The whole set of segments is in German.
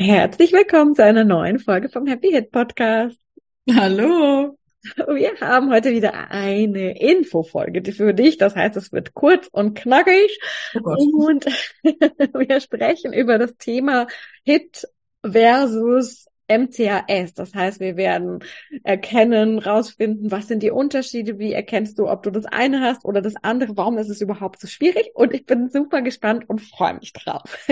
Herzlich willkommen zu einer neuen Folge vom Happy Hit Podcast. Hallo. Wir haben heute wieder eine Infofolge für dich. Das heißt, es wird kurz und knackig. Oh und wir sprechen über das Thema Hit versus MCAS. Das heißt, wir werden erkennen, rausfinden, was sind die Unterschiede, wie erkennst du, ob du das eine hast oder das andere, warum ist es überhaupt so schwierig? Und ich bin super gespannt und freue mich drauf.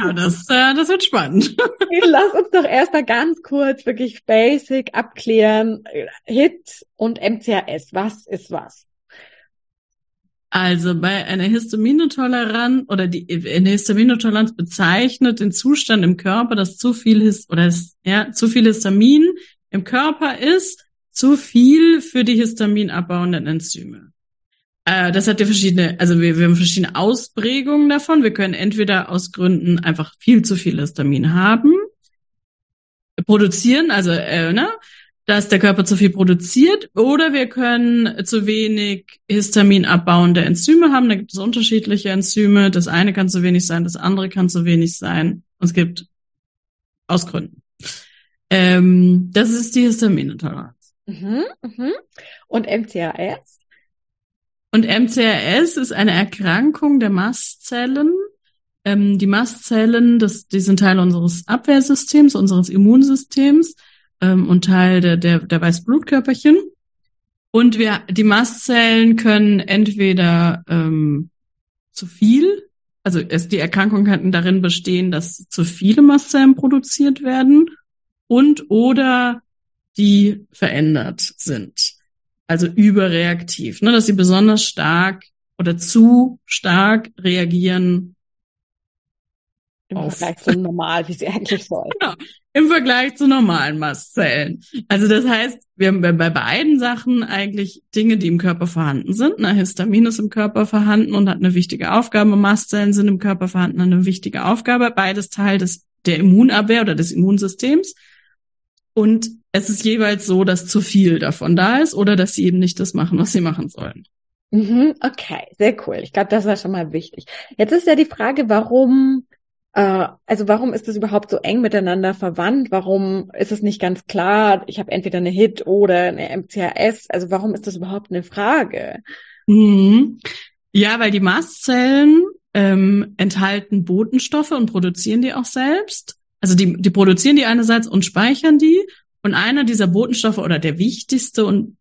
Ja, das, äh, das wird spannend. Lass uns doch erstmal ganz kurz wirklich basic abklären. HIT und MCAS, was ist was? Also bei einer Histaminotoleranz oder die eine Histaminotoleranz bezeichnet den Zustand im Körper, dass zu viel Hist oder ja, zu viel Histamin im Körper ist, zu viel für die histaminabbauenden Enzyme. Äh, das hat ja verschiedene, also wir, wir haben verschiedene Ausprägungen davon. Wir können entweder aus Gründen einfach viel zu viel Histamin haben, produzieren, also äh, ne, dass der Körper zu viel produziert, oder wir können zu wenig Histamin abbauende Enzyme haben. Da gibt es unterschiedliche Enzyme. Das eine kann zu wenig sein, das andere kann zu wenig sein. Und es gibt aus Gründen. Ähm, das ist die Histaminintoleranz. Mhm, mhm. Und MCAS? Und MCRS ist eine Erkrankung der Mastzellen. Ähm, die Mastzellen, das, die sind Teil unseres Abwehrsystems, unseres Immunsystems ähm, und Teil der, der, der Weißblutkörperchen. Und wir, die Mastzellen können entweder ähm, zu viel, also es, die Erkrankung kann darin bestehen, dass zu viele Mastzellen produziert werden und oder die verändert sind also überreaktiv, ne, dass sie besonders stark oder zu stark reagieren im auf. Vergleich zu normal, wie sie eigentlich sollen. Genau, im Vergleich zu normalen Mastzellen. Also das heißt, wir haben bei beiden Sachen eigentlich Dinge, die im Körper vorhanden sind. Na, Histamin ist im Körper vorhanden und hat eine wichtige Aufgabe. Mastzellen sind im Körper vorhanden, eine wichtige Aufgabe. Beides Teil des der Immunabwehr oder des Immunsystems. Und es ist jeweils so, dass zu viel davon da ist oder dass sie eben nicht das machen, was sie machen sollen. Mhm, okay, sehr cool. Ich glaube, das war schon mal wichtig. Jetzt ist ja die Frage, warum, äh, also warum ist das überhaupt so eng miteinander verwandt? Warum ist es nicht ganz klar, ich habe entweder eine HIT oder eine MCAS? Also warum ist das überhaupt eine Frage? Mhm. Ja, weil die Mastzellen ähm, enthalten Botenstoffe und produzieren die auch selbst. Also die, die produzieren die einerseits und speichern die. Und einer dieser Botenstoffe oder der wichtigste und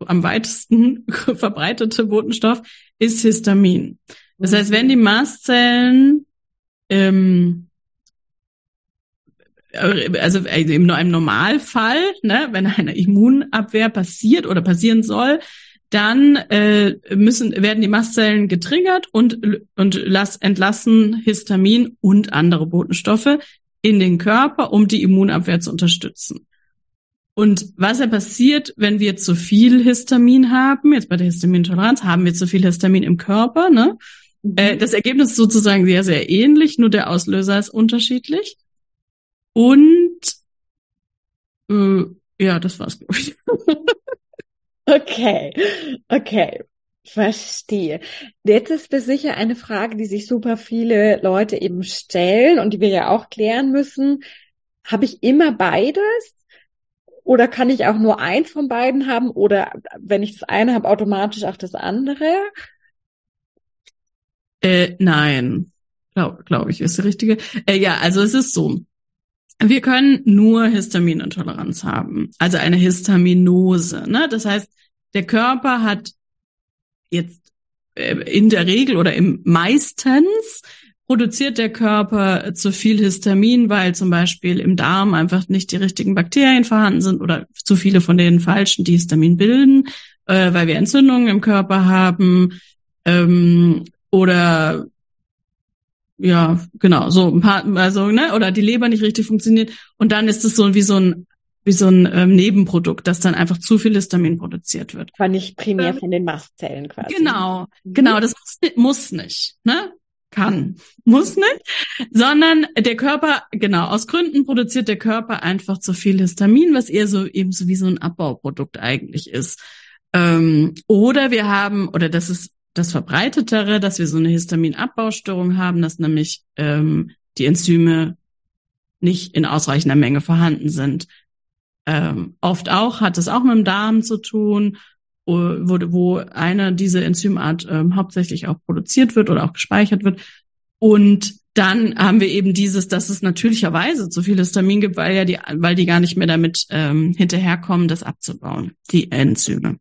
am weitesten verbreitete Botenstoff ist Histamin. Das heißt, wenn die Mastzellen ähm, also im, im Normalfall, ne, wenn eine Immunabwehr passiert oder passieren soll, dann äh, müssen werden die Mastzellen getriggert und und lass, entlassen Histamin und andere Botenstoffe, in den Körper, um die Immunabwehr zu unterstützen. Und was ja passiert, wenn wir zu viel Histamin haben, jetzt bei der Histamintoleranz haben wir zu viel Histamin im Körper, ne? Mhm. Äh, das Ergebnis ist sozusagen sehr, sehr ähnlich, nur der Auslöser ist unterschiedlich. Und äh, ja, das war's, glaube ich. okay, okay. Verstehe. Jetzt ist das sicher eine Frage, die sich super viele Leute eben stellen und die wir ja auch klären müssen. Habe ich immer beides? Oder kann ich auch nur eins von beiden haben? Oder wenn ich das eine habe, automatisch auch das andere? Äh, nein, glaube glaub ich, ist die richtige. Äh, ja, also es ist so. Wir können nur Histaminintoleranz haben, also eine Histaminose. Ne? Das heißt, der Körper hat jetzt äh, in der Regel oder im meistens produziert der Körper zu viel Histamin, weil zum Beispiel im Darm einfach nicht die richtigen Bakterien vorhanden sind oder zu viele von den falschen, die Histamin bilden, äh, weil wir Entzündungen im Körper haben ähm, oder ja, genau, so ein paar, also, ne, oder die Leber nicht richtig funktioniert. Und dann ist es so wie so ein, wie so ein ähm, Nebenprodukt, dass dann einfach zu viel Histamin produziert wird. Aber nicht primär ähm, von den Mastzellen quasi. Genau, mhm. genau, das muss, muss nicht, ne? Kann, muss nicht, sondern der Körper, genau, aus Gründen produziert der Körper einfach zu viel Histamin, was eher so eben so wie so ein Abbauprodukt eigentlich ist. Ähm, oder wir haben, oder das ist das Verbreitetere, dass wir so eine Histaminabbaustörung haben, dass nämlich ähm, die Enzyme nicht in ausreichender Menge vorhanden sind. Ähm, oft auch hat es auch mit dem Darm zu tun, wo, wo eine diese Enzymart ähm, hauptsächlich auch produziert wird oder auch gespeichert wird. Und dann haben wir eben dieses, dass es natürlicherweise zu viel Histamin gibt, weil ja die, weil die gar nicht mehr damit ähm, hinterherkommen, das abzubauen, die Enzyme.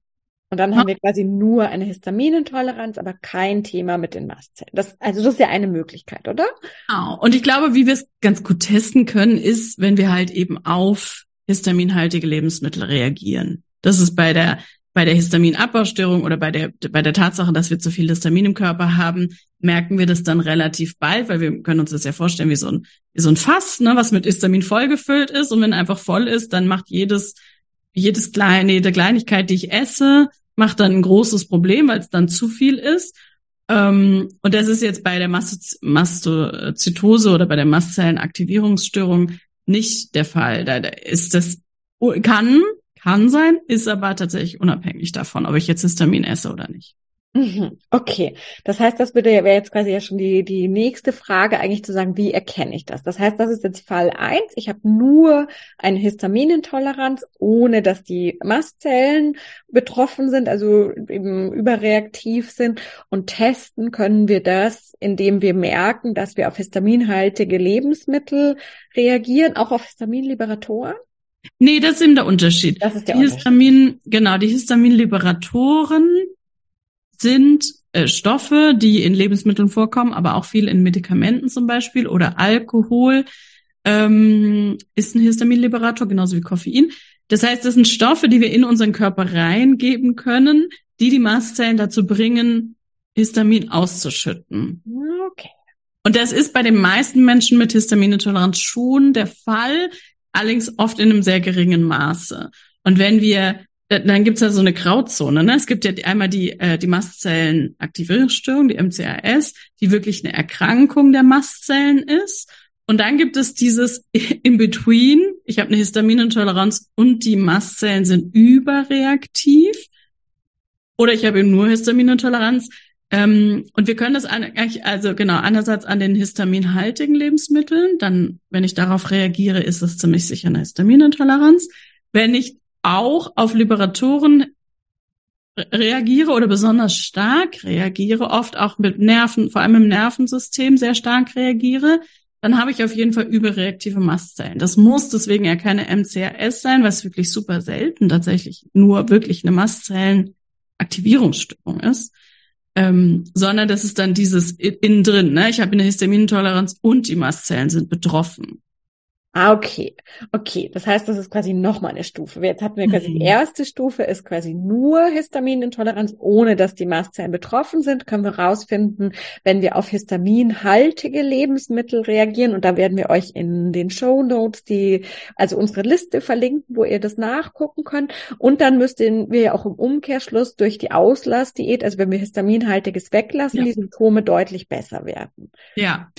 Und dann haben wir quasi nur eine Histaminintoleranz, aber kein Thema mit den Mastzellen. Das, also das ist ja eine Möglichkeit, oder? Genau. Und ich glaube, wie wir es ganz gut testen können, ist, wenn wir halt eben auf histaminhaltige Lebensmittel reagieren. Das ist bei der bei der Histaminabbaustörung oder bei der bei der Tatsache, dass wir zu viel Histamin im Körper haben, merken wir das dann relativ bald, weil wir können uns das ja vorstellen wie so ein wie so ein Fass, ne, was mit Histamin vollgefüllt ist und wenn einfach voll ist, dann macht jedes jedes kleine, jede Kleinigkeit, die ich esse, macht dann ein großes Problem, weil es dann zu viel ist. Ähm, und das ist jetzt bei der Mastozytose oder bei der Mastzellenaktivierungsstörung nicht der Fall. Da ist das, kann, kann sein, ist aber tatsächlich unabhängig davon, ob ich jetzt Histamin esse oder nicht. Mhm. Okay, das heißt, das wäre jetzt quasi ja schon die die nächste Frage eigentlich zu sagen, wie erkenne ich das? Das heißt, das ist jetzt Fall eins. Ich habe nur eine Histaminintoleranz, ohne dass die Mastzellen betroffen sind, also eben überreaktiv sind. Und testen können wir das, indem wir merken, dass wir auf histaminhaltige Lebensmittel reagieren, auch auf Histaminliberatoren. Nee, das ist eben der Unterschied. Das ist der die Unterschied. Histamin, genau, die Histaminliberatoren sind äh, Stoffe, die in Lebensmitteln vorkommen, aber auch viel in Medikamenten zum Beispiel oder Alkohol ähm, ist ein Histaminliberator, genauso wie Koffein. Das heißt, das sind Stoffe, die wir in unseren Körper reingeben können, die die Mastzellen dazu bringen, Histamin auszuschütten. Okay. Und das ist bei den meisten Menschen mit Histaminintoleranz schon der Fall, allerdings oft in einem sehr geringen Maße. Und wenn wir dann gibt's ja so eine Grauzone. Ne? Es gibt ja einmal die, äh, die Mastzellenaktivierungsstörung, die MCAS, die wirklich eine Erkrankung der Mastzellen ist. Und dann gibt es dieses In-Between. Ich habe eine Histaminintoleranz und die Mastzellen sind überreaktiv. Oder ich habe eben nur Histaminintoleranz. Ähm, und wir können das eigentlich, also genau, einerseits an den histaminhaltigen Lebensmitteln. Dann, wenn ich darauf reagiere, ist es ziemlich sicher eine Histaminintoleranz. Wenn ich auch auf Liberatoren reagiere oder besonders stark reagiere, oft auch mit Nerven, vor allem im Nervensystem sehr stark reagiere, dann habe ich auf jeden Fall überreaktive Mastzellen. Das muss deswegen ja keine MCRS sein, was wirklich super selten tatsächlich nur wirklich eine Mastzellenaktivierungsstörung ist, ähm, sondern das ist dann dieses innen drin. Ne? Ich habe eine Histaminintoleranz und die Mastzellen sind betroffen. Ah, okay. Okay, das heißt, das ist quasi nochmal eine Stufe. Jetzt hatten wir quasi mhm. die erste Stufe ist quasi nur Histaminintoleranz, ohne dass die Mastzellen betroffen sind. Können wir rausfinden, wenn wir auf histaminhaltige Lebensmittel reagieren. Und da werden wir euch in den Show Notes die, also unsere Liste verlinken, wo ihr das nachgucken könnt. Und dann müssten wir ja auch im Umkehrschluss durch die Auslassdiät, also wenn wir histaminhaltiges weglassen, ja. die Symptome deutlich besser werden. Ja,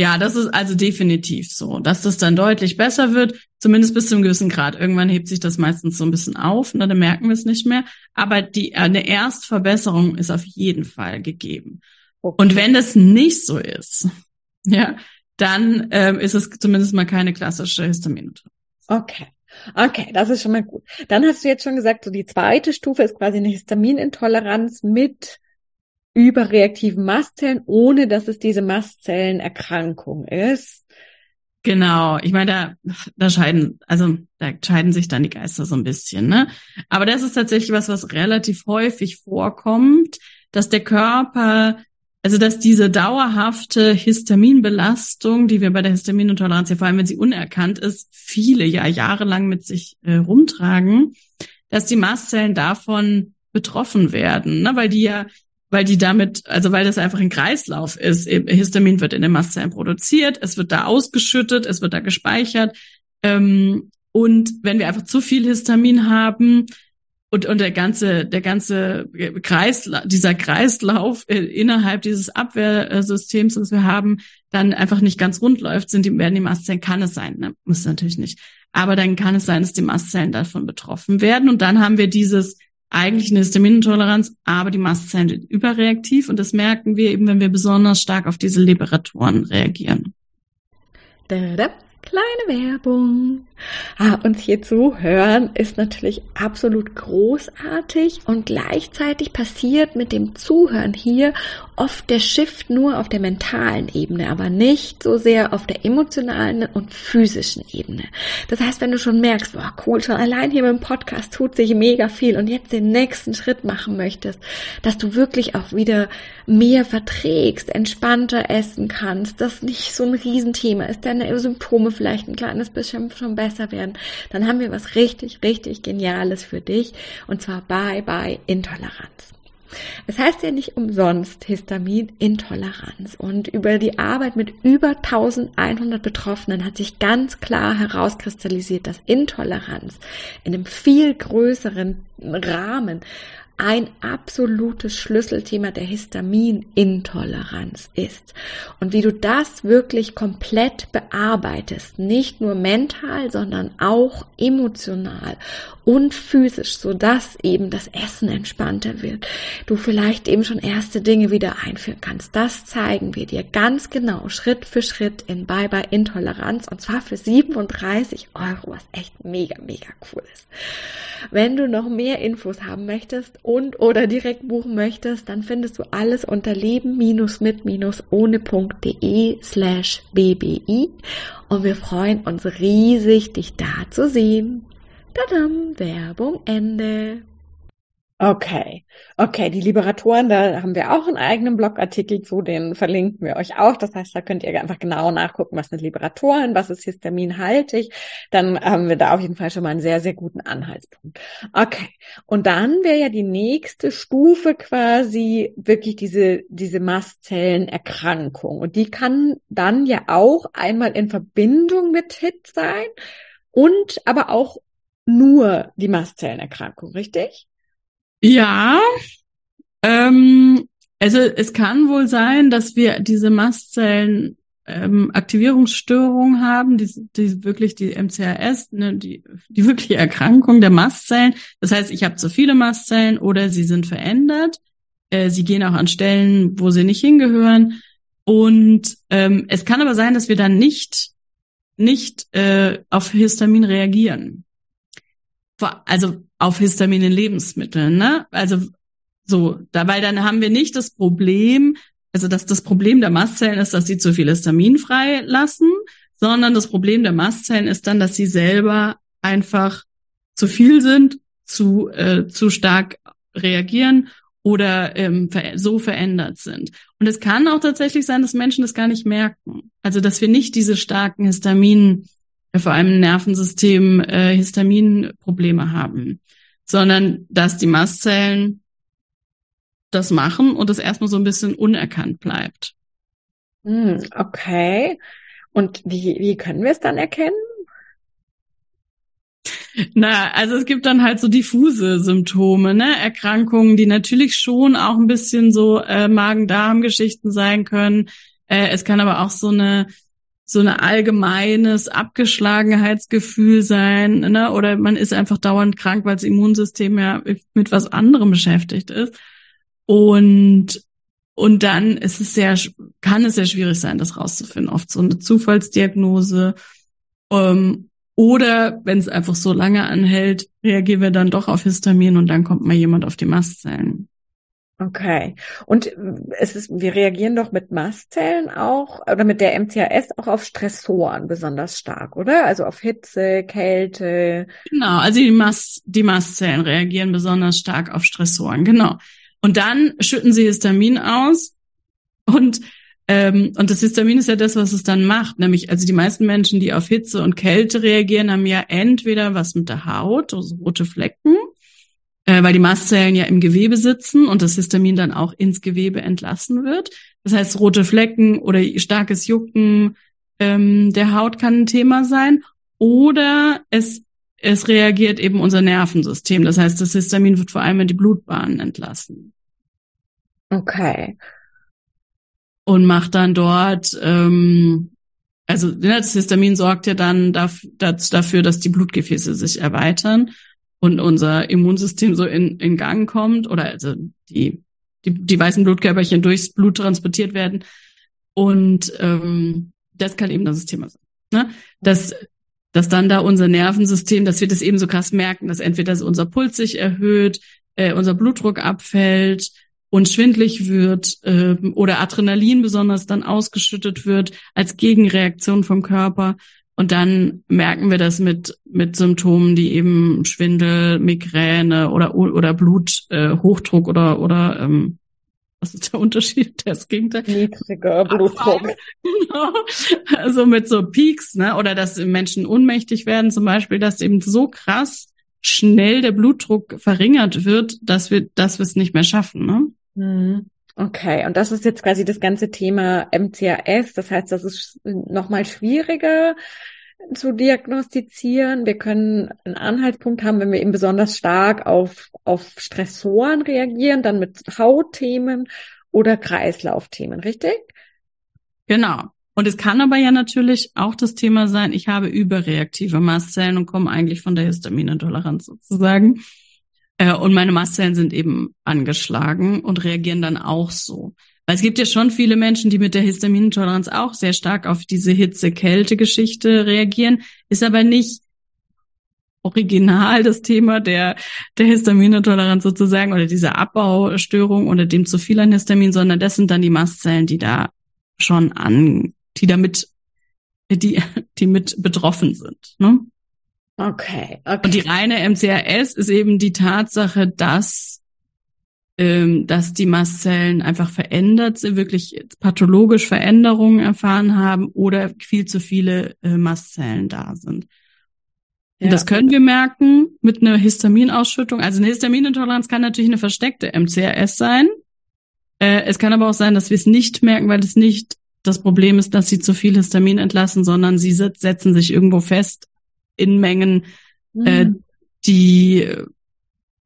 ja, das ist also definitiv so, dass das dann deutlich besser wird, zumindest bis zu einem gewissen Grad. Irgendwann hebt sich das meistens so ein bisschen auf, ne, dann merken wir es nicht mehr. Aber die, eine Erstverbesserung ist auf jeden Fall gegeben. Okay. Und wenn das nicht so ist, ja, dann ähm, ist es zumindest mal keine klassische Histaminotherapie. Okay. Okay, das ist schon mal gut. Dann hast du jetzt schon gesagt, so die zweite Stufe ist quasi eine Histaminintoleranz mit überreaktiven Mastzellen, ohne dass es diese Mastzellenerkrankung ist. Genau, ich meine, da, da scheiden, also da scheiden sich dann die Geister so ein bisschen, ne? Aber das ist tatsächlich was, was relativ häufig vorkommt, dass der Körper, also dass diese dauerhafte Histaminbelastung, die wir bei der Histaminintoleranz, ja vor allem wenn sie unerkannt ist, viele ja jahrelang mit sich äh, rumtragen, dass die Mastzellen davon betroffen werden, ne? weil die ja weil die damit, also weil das einfach ein Kreislauf ist. Histamin wird in den Mastzellen produziert, es wird da ausgeschüttet, es wird da gespeichert. Ähm, und wenn wir einfach zu viel Histamin haben und, und der ganze, der ganze Kreislauf, dieser Kreislauf äh, innerhalb dieses Abwehrsystems, das wir haben, dann einfach nicht ganz rund läuft, sind die, werden die Mastzellen, kann es sein, ne? muss natürlich nicht. Aber dann kann es sein, dass die Mastzellen davon betroffen werden. Und dann haben wir dieses eigentlich eine Histaminintoleranz, aber die Mastzellen sind überreaktiv und das merken wir eben, wenn wir besonders stark auf diese Liberatoren reagieren. Da, da. Kleine Werbung. Ah, uns hier zu hören ist natürlich absolut großartig und gleichzeitig passiert mit dem Zuhören hier oft der Shift nur auf der mentalen Ebene, aber nicht so sehr auf der emotionalen und physischen Ebene. Das heißt, wenn du schon merkst, boah, cool, schon allein hier beim Podcast tut sich mega viel und jetzt den nächsten Schritt machen möchtest, dass du wirklich auch wieder mehr verträgst, entspannter essen kannst, das nicht so ein Riesenthema ist, deine Symptome vielleicht ein kleines bisschen schon besser werden, dann haben wir was richtig, richtig Geniales für dich und zwar Bye Bye Intoleranz. Es heißt ja nicht umsonst Histaminintoleranz. Und über die Arbeit mit über 1100 Betroffenen hat sich ganz klar herauskristallisiert, dass Intoleranz in einem viel größeren Rahmen ein absolutes Schlüsselthema der Histaminintoleranz ist. Und wie du das wirklich komplett bearbeitest, nicht nur mental, sondern auch emotional und physisch, so dass eben das Essen entspannter wird. Du vielleicht eben schon erste Dinge wieder einführen kannst. Das zeigen wir dir ganz genau, Schritt für Schritt in Bye Bye Intoleranz und zwar für 37 Euro, was echt mega, mega cool ist. Wenn du noch mehr Infos haben möchtest und oder direkt buchen möchtest, dann findest du alles unter leben-mit-ohne.de slash bbi und wir freuen uns riesig, dich da zu sehen. Tadam, Werbung Ende. Okay, okay, die Liberatoren, da haben wir auch einen eigenen Blogartikel zu, den verlinken wir euch auch. Das heißt, da könnt ihr einfach genau nachgucken, was sind Liberatoren, was ist histaminhaltig. Dann haben wir da auf jeden Fall schon mal einen sehr, sehr guten Anhaltspunkt. Okay, und dann wäre ja die nächste Stufe quasi wirklich diese, diese Mastzellenerkrankung. Und die kann dann ja auch einmal in Verbindung mit HIT sein und aber auch nur die Mastzellenerkrankung, richtig? Ja, ähm, also es kann wohl sein, dass wir diese Mastzellen ähm, Aktivierungsstörung haben, die, die wirklich die MCRS, ne, die, die wirkliche Erkrankung der Mastzellen. Das heißt, ich habe zu viele Mastzellen oder sie sind verändert. Äh, sie gehen auch an Stellen, wo sie nicht hingehören. Und ähm, es kann aber sein, dass wir dann nicht nicht äh, auf Histamin reagieren also auf Histamin in Lebensmitteln, ne? Also so, dabei dann haben wir nicht das Problem, also dass das Problem der Mastzellen ist, dass sie zu viel Histamin freilassen, sondern das Problem der Mastzellen ist dann, dass sie selber einfach zu viel sind, zu, äh, zu stark reagieren oder ähm, so verändert sind. Und es kann auch tatsächlich sein, dass Menschen das gar nicht merken. Also dass wir nicht diese starken Histamin vor allem im Nervensystem äh, Histaminprobleme haben, sondern dass die Mastzellen das machen und es erstmal so ein bisschen unerkannt bleibt. Hm, okay. Und wie, wie können wir es dann erkennen? Na, also es gibt dann halt so diffuse Symptome, ne? Erkrankungen, die natürlich schon auch ein bisschen so äh, Magen-Darm-Geschichten sein können. Äh, es kann aber auch so eine so ein allgemeines Abgeschlagenheitsgefühl sein, ne? Oder man ist einfach dauernd krank, weil das Immunsystem ja mit was anderem beschäftigt ist. Und und dann ist es sehr, kann es sehr schwierig sein, das rauszufinden. Oft so eine Zufallsdiagnose. Ähm, oder wenn es einfach so lange anhält, reagieren wir dann doch auf Histamin und dann kommt mal jemand auf die Mastzellen. Okay. Und äh, es ist, wir reagieren doch mit Mastzellen auch oder mit der MCAS auch auf Stressoren besonders stark, oder? Also auf Hitze, Kälte. Genau, also die, Mast, die Mastzellen reagieren besonders stark auf Stressoren, genau. Und dann schütten sie Histamin aus und ähm, und das Histamin ist ja das, was es dann macht. Nämlich, also die meisten Menschen, die auf Hitze und Kälte reagieren, haben ja entweder was mit der Haut, also rote Flecken, äh, weil die Mastzellen ja im Gewebe sitzen und das Histamin dann auch ins Gewebe entlassen wird. Das heißt, rote Flecken oder starkes Jucken ähm, der Haut kann ein Thema sein. Oder es, es reagiert eben unser Nervensystem. Das heißt, das Histamin wird vor allem in die Blutbahnen entlassen. Okay und macht dann dort, ähm, also ne, das Histamin sorgt ja dann dafür, dass die Blutgefäße sich erweitern und unser Immunsystem so in, in Gang kommt oder also die, die, die weißen Blutkörperchen durchs Blut transportiert werden. Und ähm, das kann eben das Thema sein. Ne? Dass, dass dann da unser Nervensystem, dass wir das eben so krass merken, dass entweder unser Puls sich erhöht, äh, unser Blutdruck abfällt, und schwindlig wird äh, oder Adrenalin besonders dann ausgeschüttet wird als Gegenreaktion vom Körper. Und dann merken wir das mit, mit Symptomen, die eben Schwindel, Migräne oder, oder Bluthochdruck äh, oder, oder ähm, was ist der Unterschied? Das Gegenteil. Niedriger Blutdruck. Genau. Also mit so Peaks, ne? Oder dass Menschen ohnmächtig werden, zum Beispiel, dass eben so krass schnell der Blutdruck verringert wird, dass wir, dass wir es nicht mehr schaffen, ne? Mhm. Okay, und das ist jetzt quasi das ganze Thema MCAS. Das heißt, das ist nochmal schwieriger zu diagnostizieren. Wir können einen Anhaltspunkt haben, wenn wir eben besonders stark auf, auf Stressoren reagieren, dann mit Hautthemen oder Kreislaufthemen, richtig? Genau. Und es kann aber ja natürlich auch das Thema sein, ich habe überreaktive Mastzellen und komme eigentlich von der Histaminintoleranz sozusagen. Äh, und meine Mastzellen sind eben angeschlagen und reagieren dann auch so. Weil es gibt ja schon viele Menschen, die mit der Histaminintoleranz auch sehr stark auf diese Hitze-Kälte-Geschichte reagieren, ist aber nicht original das Thema der, der Histaminintoleranz sozusagen oder dieser Abbaustörung oder dem zu viel an Histamin, sondern das sind dann die Mastzellen, die da schon an, die damit, die, die mit betroffen sind. Ne? Okay, okay. Und die reine MCRS ist eben die Tatsache, dass, ähm, dass die Mastzellen einfach verändert sind, wirklich pathologisch Veränderungen erfahren haben oder viel zu viele äh, Mastzellen da sind. Ja. Und das können wir merken mit einer Histaminausschüttung. Also eine Histaminintoleranz kann natürlich eine versteckte MCRS sein. Äh, es kann aber auch sein, dass wir es nicht merken, weil es nicht das Problem ist, dass sie zu viel Histamin entlassen, sondern sie setzen sich irgendwo fest in Mengen, mhm. äh, die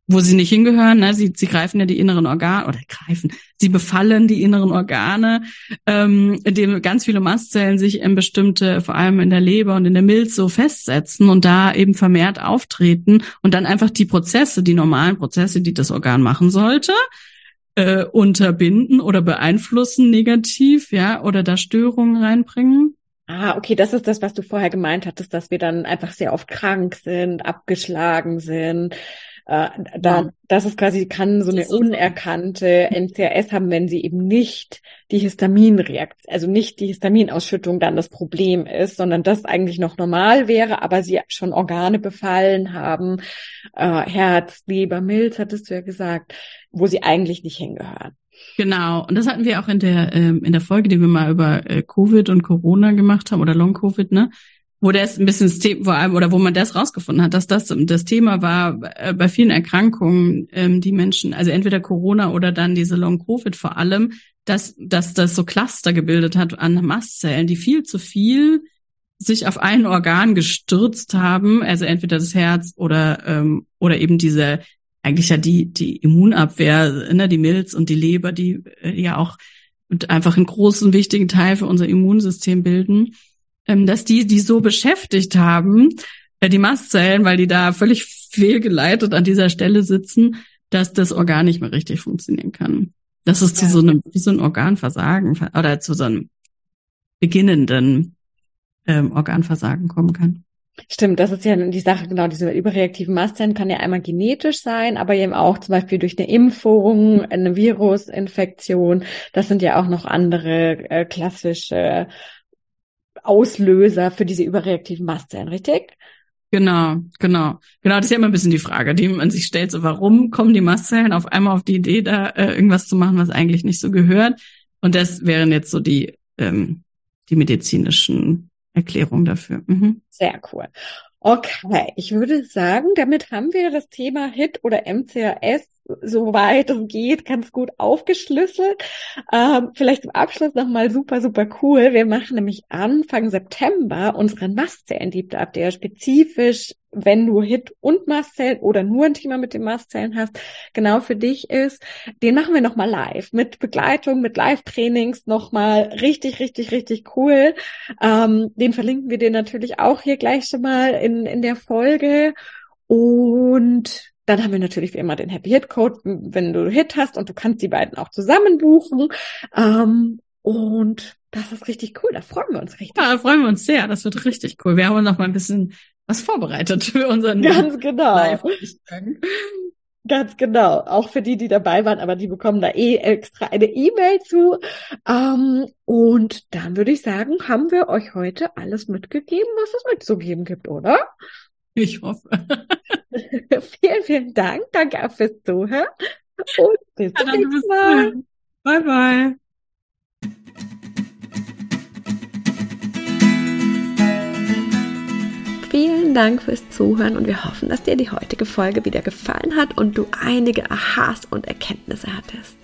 wo sie nicht hingehören. Ne? Sie, sie greifen ja die inneren Organe oder greifen, sie befallen die inneren Organe, ähm, indem ganz viele Mastzellen sich in bestimmte, vor allem in der Leber und in der Milz so festsetzen und da eben vermehrt auftreten und dann einfach die Prozesse, die normalen Prozesse, die das Organ machen sollte, äh, unterbinden oder beeinflussen negativ, ja, oder da Störungen reinbringen. Ah, okay, das ist das, was du vorher gemeint hattest, dass wir dann einfach sehr oft krank sind, abgeschlagen sind. Äh, da, ja. Das ist quasi, kann so eine unerkannte NCRS haben, wenn sie eben nicht die Histaminreaktion, also nicht die Histaminausschüttung dann das Problem ist, sondern das eigentlich noch normal wäre, aber sie schon Organe befallen haben, äh, Herz, Leber, Milz, hattest du ja gesagt, wo sie eigentlich nicht hingehören. Genau, und das hatten wir auch in der ähm, in der Folge, die wir mal über äh, Covid und Corona gemacht haben oder Long Covid, ne? Wo das ein bisschen das Thema, vor allem oder wo man das rausgefunden hat, dass das das Thema war äh, bei vielen Erkrankungen, ähm, die Menschen, also entweder Corona oder dann diese Long Covid vor allem, dass dass das so Cluster gebildet hat an Mastzellen, die viel zu viel sich auf ein Organ gestürzt haben, also entweder das Herz oder ähm, oder eben diese eigentlich ja die, die Immunabwehr, ne, die Milz und die Leber, die äh, ja auch einfach einen großen, wichtigen Teil für unser Immunsystem bilden, ähm, dass die, die so beschäftigt haben, äh, die Mastzellen, weil die da völlig fehlgeleitet an dieser Stelle sitzen, dass das Organ nicht mehr richtig funktionieren kann. Dass es ja. zu so einem, wie so ein Organversagen oder zu so einem beginnenden ähm, Organversagen kommen kann. Stimmt, das ist ja die Sache, genau, diese überreaktiven Mastzellen kann ja einmal genetisch sein, aber eben auch zum Beispiel durch eine Impfung, eine Virusinfektion. Das sind ja auch noch andere äh, klassische Auslöser für diese überreaktiven Mastzellen, richtig? Genau, genau. Genau, das ist ja immer ein bisschen die Frage, die man sich stellt, so warum kommen die Mastzellen auf einmal auf die Idee, da äh, irgendwas zu machen, was eigentlich nicht so gehört? Und das wären jetzt so die, ähm, die medizinischen Erklärungen dafür. Mhm. Sehr cool. Okay, ich würde sagen, damit haben wir das Thema HIT oder MCAS soweit es geht, ganz gut aufgeschlüsselt. Ähm, vielleicht zum Abschluss nochmal super, super cool. Wir machen nämlich Anfang September unseren Mastzellen Deep Dive, der spezifisch, wenn du Hit und Mastzellen oder nur ein Thema mit den Mastzellen hast, genau für dich ist. Den machen wir nochmal live mit Begleitung, mit Live-Trainings nochmal richtig, richtig, richtig cool. Ähm, den verlinken wir dir natürlich auch hier gleich schon mal in, in der Folge. Und dann haben wir natürlich wie immer den Happy Hit Code, wenn du Hit hast und du kannst die beiden auch zusammen buchen. Ähm, und das ist richtig cool. Da freuen wir uns richtig. Ja, da freuen wir uns sehr. Das wird richtig cool. Wir haben noch mal ein bisschen was vorbereitet für unseren Ganz genau. Live Ganz genau. Auch für die, die dabei waren, aber die bekommen da eh extra eine E-Mail zu. Ähm, und dann würde ich sagen, haben wir euch heute alles mitgegeben, was es mitzugeben gibt, oder? Ich hoffe. vielen, vielen Dank. Danke auch fürs Zuhören. Und bis zum nächsten Mal. Bye, bye. Vielen Dank fürs Zuhören und wir hoffen, dass dir die heutige Folge wieder gefallen hat und du einige Aha's und Erkenntnisse hattest.